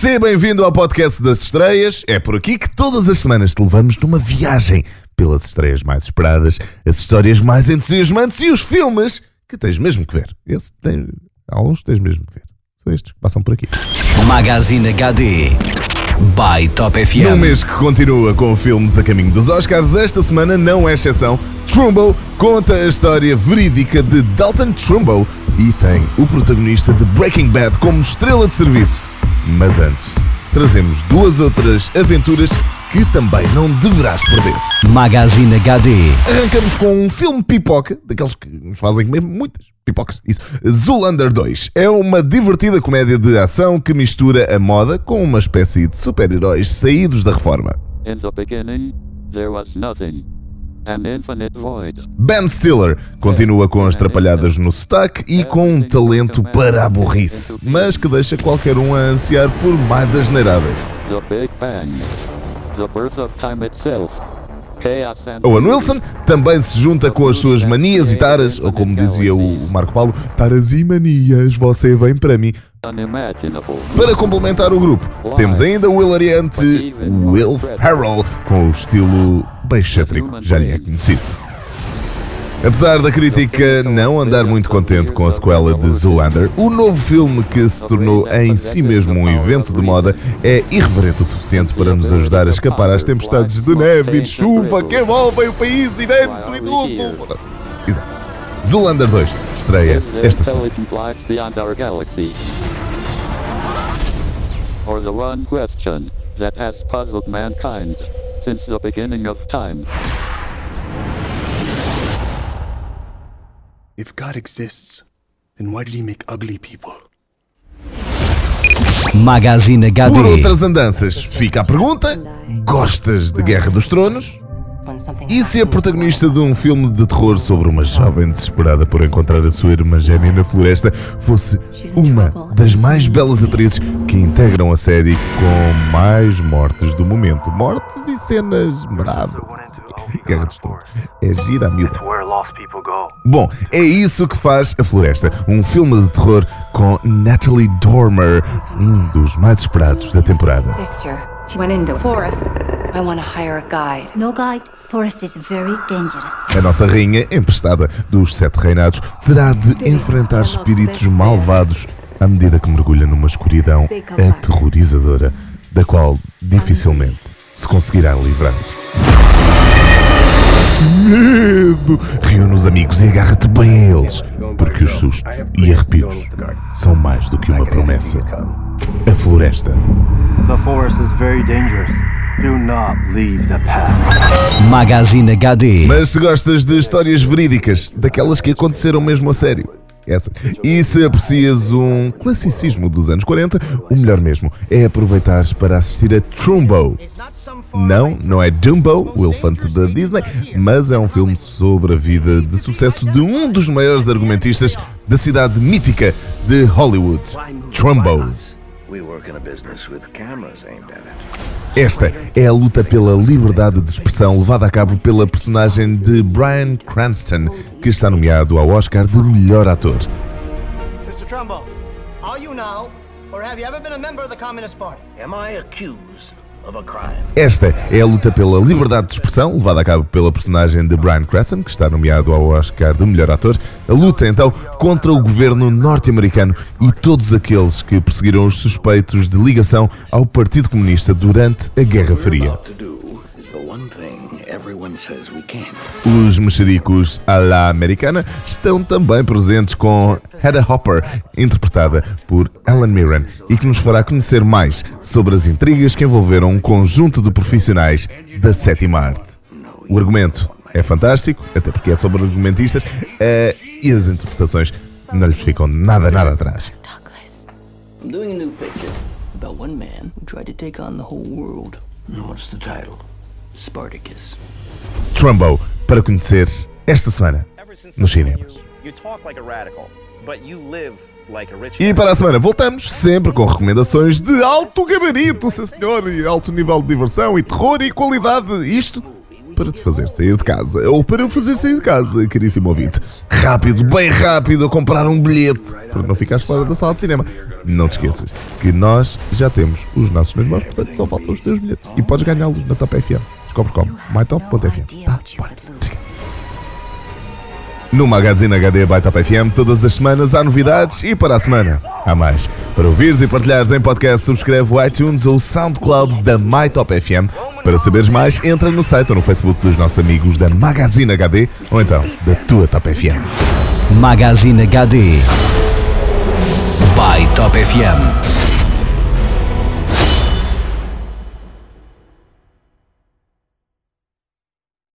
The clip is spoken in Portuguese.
Seja bem-vindo ao podcast das estreias. É por aqui que todas as semanas te levamos numa viagem pelas estreias mais esperadas, as histórias mais entusiasmantes e os filmes que tens mesmo que ver. Esse tem, alguns tens mesmo que ver. São estes que passam por aqui. Magazine HD by Top FM. Num mês que continua com filmes a caminho dos Oscars, esta semana não é exceção. Trumbo conta a história verídica de Dalton Trumbo e tem o protagonista de Breaking Bad como estrela de serviço. Mas antes, trazemos duas outras aventuras que também não deverás perder. Magazine HD. Arrancamos com um filme pipoca, daqueles que nos fazem comer muitas pipocas. Isso. Zoolander 2 é uma divertida comédia de ação que mistura a moda com uma espécie de super-heróis saídos da reforma. In the beginning, there was nothing. Ben Stiller continua com as trapalhadas no sotaque e com um talento para a burrice, mas que deixa qualquer um a ansiar por mais asneiradas. Owen Wilson também se junta com as suas manias e taras, ou como dizia o Marco Paulo, taras e manias, você vem para mim. Para complementar o grupo, temos ainda o hilariante Will Ferrell, com o estilo bem excêntrico, já lhe é conhecido. Apesar da crítica não andar muito contente com a sequela de Zoolander, o novo filme que se tornou em si mesmo um evento de moda é irreverente o suficiente para nos ajudar a escapar às tempestades de neve e de chuva que envolvem o país de vento e tudo. Exato. Zoolander 2 estreia esta semana. Or the one question that has puzzled mankind since the beginning of time. If God exists, then why did he make ugly people? Magazine Por HD. outras andanças, fica a pergunta: gostas de Guerra dos Tronos? E se a protagonista de um filme de terror sobre uma jovem desesperada por encontrar a sua irmã gêmea na floresta fosse uma das mais belas atrizes que integram a série com mais mortes do momento? Mortes e cenas maradas. Guerra dos Tronos. É gira a miúda. Bom, é isso que faz A Floresta, um filme de terror com Natalie Dormer, um dos mais esperados da temporada. sister. She went into forest. I want to hire a guide. No guide. Forest is very dangerous. A nossa rainha, emprestada dos Sete Reinados, terá de enfrentar espíritos malvados à medida que mergulha numa escuridão aterrorizadora, da qual dificilmente se conseguirá livrar. Medo! Reúne os amigos e agarra-te bem a eles, porque os sustos e arrepios são mais do que uma promessa. A Floresta. The forest is very dangerous. Do not leave the path. Magazine HD. Mas se gostas de histórias verídicas, daquelas que aconteceram mesmo a sério, essa. E se aprecias um classicismo dos anos 40, o melhor mesmo é aproveitares para assistir a Trumbo. Não, não é Dumbo, o elefante da Disney, mas é um filme sobre a vida de sucesso de um dos maiores argumentistas da cidade mítica de Hollywood, Trumbo. We work in a business with cameras aimed at it. Esta é a luta pela liberdade de expressão levada a cabo pela personagem de Bryan Cranston, que está nomeado ao Oscar de melhor ator. Mr. Trumbo, are you now, or have you ever been a member of the Communist Party? Am I accused? Esta é a luta pela liberdade de expressão, levada a cabo pela personagem de Bryan Cranston, que está nomeado ao Oscar de melhor ator. A luta, então, contra o governo norte-americano e todos aqueles que perseguiram os suspeitos de ligação ao Partido Comunista durante a Guerra Fria. Os mexericos à la americana estão também presentes com Hedda Hopper, interpretada por Alan Mirren, e que nos fará conhecer mais sobre as intrigas que envolveram um conjunto de profissionais da sétima arte. O argumento é fantástico, até porque é sobre argumentistas, eh, e as interpretações não lhes ficam nada, nada atrás. I'm doing a new picture about one man who tried to take on the whole world. What's the title? Spartacus. Trumbo, para conhecer esta semana nos cinemas. E para a semana voltamos sempre com recomendações de alto gabarito, sim senhor, e alto nível de diversão e terror e qualidade. Isto para te fazer sair de casa, ou para eu fazer sair de casa, caríssimo ouvinte. Rápido, bem rápido, a comprar um bilhete, para não ficares fora da sala de cinema. Não te esqueças que nós já temos os nossos nas mãos, portanto só faltam os teus bilhetes. E podes ganhá-los na Top FM. Descobre como. mytop.fm. Tá, bora. No Magazine HD by Top FM, todas as semanas há novidades e para a semana há mais. Para ouvires e partilhares em podcast, subscreve o iTunes ou o SoundCloud da MyTop FM. Para saberes mais, entra no site ou no Facebook dos nossos amigos da Magazine HD ou então da tua Top FM. Magazine HD. By Top FM.